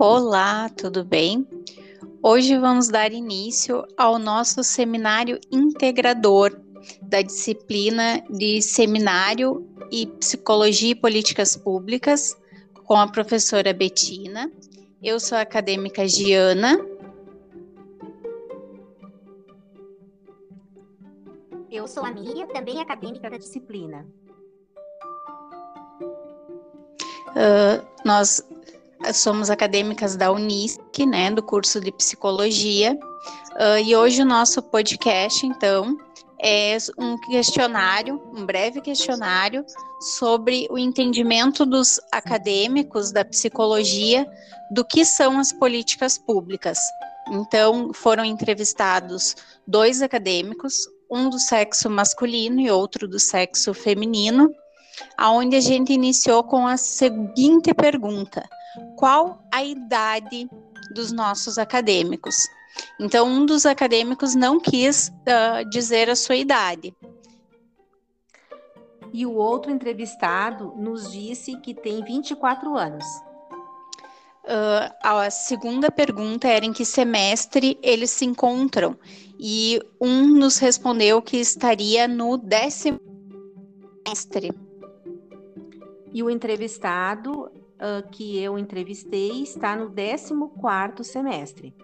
Olá, tudo bem? Hoje vamos dar início ao nosso seminário integrador da disciplina de Seminário e Psicologia e Políticas Públicas com a professora Betina. Eu sou a acadêmica Giana. Eu sou a Miriam, também acadêmica da disciplina. Uh, nós somos acadêmicas da Unisc, né, do curso de Psicologia, uh, e hoje o nosso podcast, então, é um questionário, um breve questionário sobre o entendimento dos acadêmicos da psicologia do que são as políticas públicas. Então, foram entrevistados dois acadêmicos, um do sexo masculino e outro do sexo feminino, aonde a gente iniciou com a seguinte pergunta: qual a idade dos nossos acadêmicos? Então, um dos acadêmicos não quis uh, dizer a sua idade. E o outro entrevistado nos disse que tem 24 anos. Uh, a segunda pergunta era em que semestre eles se encontram. E um nos respondeu que estaria no décimo semestre. E o entrevistado uh, que eu entrevistei está no 14 semestre.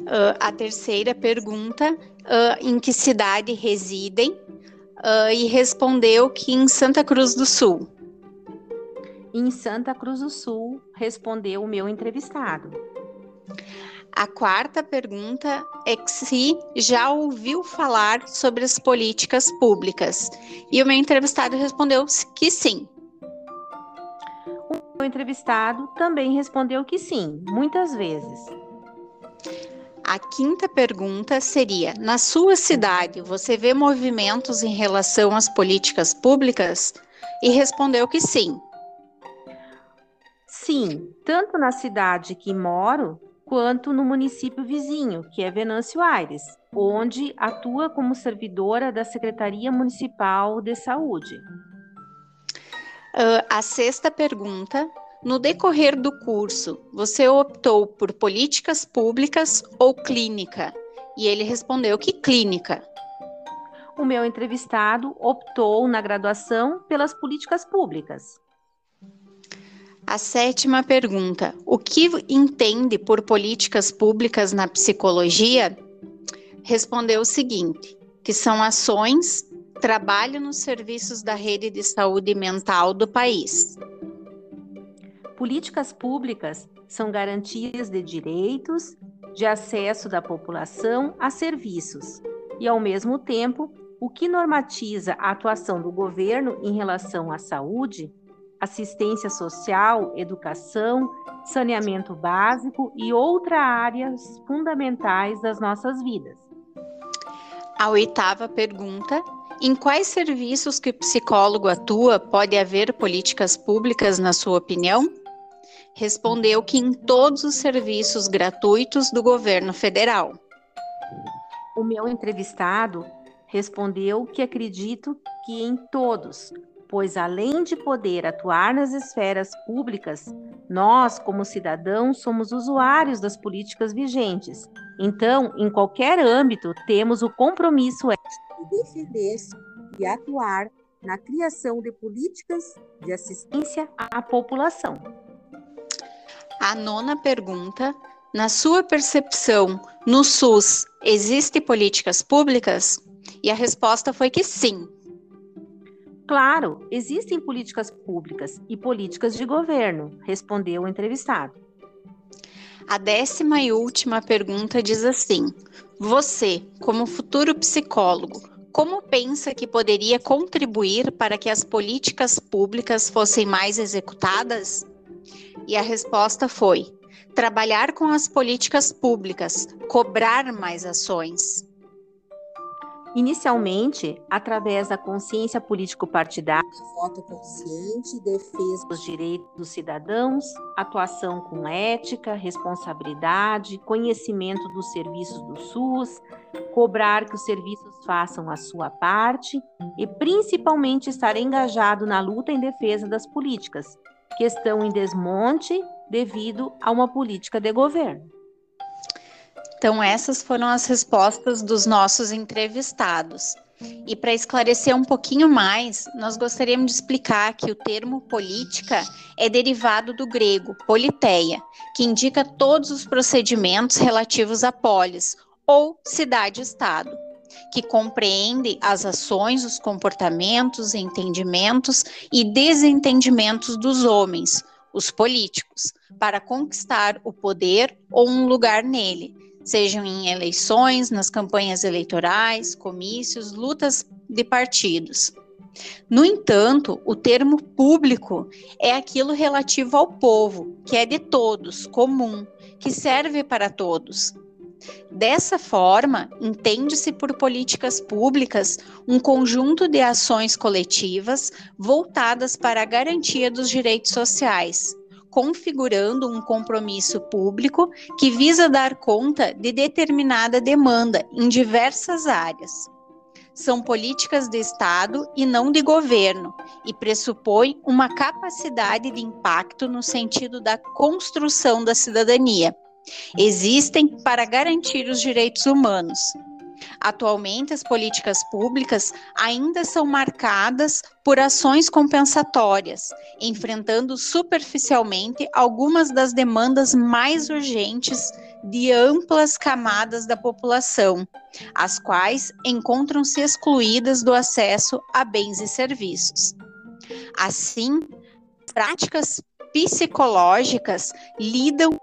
Uh, a terceira pergunta, uh, em que cidade residem? e respondeu que em Santa Cruz do Sul. Em Santa Cruz do Sul, respondeu o meu entrevistado. A quarta pergunta é se já ouviu falar sobre as políticas públicas. E o meu entrevistado respondeu que sim. O entrevistado também respondeu que sim, muitas vezes. A quinta pergunta seria: na sua cidade, você vê movimentos em relação às políticas públicas? E respondeu que sim. Sim, tanto na cidade que moro, quanto no município vizinho, que é Venâncio Aires, onde atua como servidora da Secretaria Municipal de Saúde. Uh, a sexta pergunta: no decorrer do curso, você optou por políticas públicas ou clínica? E ele respondeu que clínica. O meu entrevistado optou na graduação pelas políticas públicas. A sétima pergunta: o que entende por políticas públicas na psicologia? Respondeu o seguinte: que são ações trabalho nos serviços da rede de saúde mental do país. Políticas públicas são garantias de direitos, de acesso da população a serviços e, ao mesmo tempo, o que normatiza a atuação do governo em relação à saúde, assistência social, educação, saneamento básico e outras áreas fundamentais das nossas vidas. A oitava pergunta em quais serviços que o psicólogo atua pode haver políticas públicas, na sua opinião? Respondeu que em todos os serviços gratuitos do governo federal. O meu entrevistado respondeu que acredito que em todos, pois além de poder atuar nas esferas públicas, nós, como cidadãos, somos usuários das políticas vigentes. Então, em qualquer âmbito, temos o compromisso defender-se e atuar na criação de políticas de assistência à população. A nona pergunta: na sua percepção, no SUS existem políticas públicas? E a resposta foi que sim. Claro, existem políticas públicas e políticas de governo, respondeu o entrevistado. A décima e última pergunta diz assim: Você, como futuro psicólogo, como pensa que poderia contribuir para que as políticas públicas fossem mais executadas? E a resposta foi: trabalhar com as políticas públicas, cobrar mais ações. Inicialmente, através da consciência político-partidária, voto consciente, defesa dos direitos dos cidadãos, atuação com ética, responsabilidade, conhecimento dos serviços do SUS, cobrar que os serviços façam a sua parte e, principalmente, estar engajado na luta em defesa das políticas, que estão em desmonte devido a uma política de governo. Então, essas foram as respostas dos nossos entrevistados. E para esclarecer um pouquinho mais, nós gostaríamos de explicar que o termo política é derivado do grego politeia, que indica todos os procedimentos relativos à polis, ou cidade-estado, que compreende as ações, os comportamentos, entendimentos e desentendimentos dos homens, os políticos, para conquistar o poder ou um lugar nele, sejam em eleições, nas campanhas eleitorais, comícios, lutas de partidos. No entanto, o termo público é aquilo relativo ao povo, que é de todos, comum, que serve para todos. Dessa forma, entende-se por políticas públicas um conjunto de ações coletivas voltadas para a garantia dos direitos sociais, configurando um compromisso público que visa dar conta de determinada demanda em diversas áreas. São políticas de Estado e não de governo, e pressupõem uma capacidade de impacto no sentido da construção da cidadania. Existem para garantir os direitos humanos, Atualmente, as políticas públicas ainda são marcadas por ações compensatórias, enfrentando superficialmente algumas das demandas mais urgentes de amplas camadas da população, as quais encontram-se excluídas do acesso a bens e serviços. Assim, práticas psicológicas lidam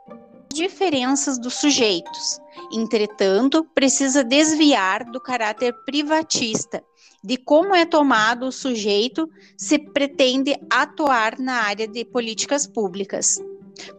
diferenças dos sujeitos. Entretanto, precisa desviar do caráter privatista, de como é tomado o sujeito se pretende atuar na área de políticas públicas.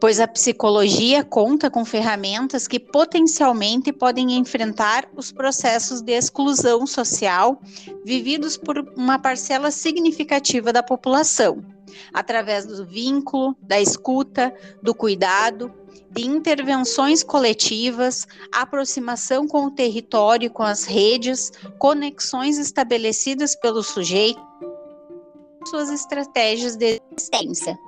Pois a psicologia conta com ferramentas que potencialmente podem enfrentar os processos de exclusão social vividos por uma parcela significativa da população, através do vínculo, da escuta, do cuidado de intervenções coletivas, aproximação com o território com as redes, conexões estabelecidas pelo sujeito, suas estratégias de existência.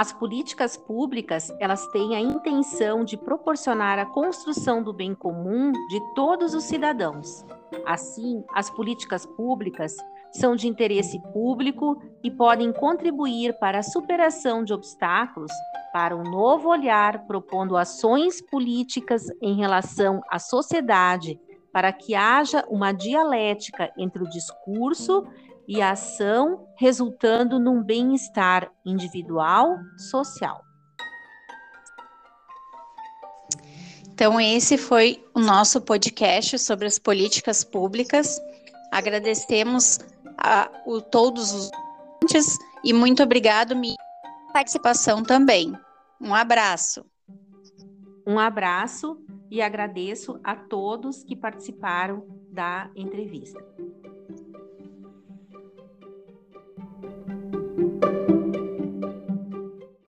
As políticas públicas, elas têm a intenção de proporcionar a construção do bem comum de todos os cidadãos. Assim, as políticas públicas são de interesse público e podem contribuir para a superação de obstáculos para um novo olhar, propondo ações políticas em relação à sociedade, para que haja uma dialética entre o discurso e a ação, resultando num bem-estar individual, social. Então, esse foi o nosso podcast sobre as políticas públicas. Agradecemos a, o, todos os ouvintes e muito obrigado, minha participação também. Um abraço. Um abraço e agradeço a todos que participaram da entrevista.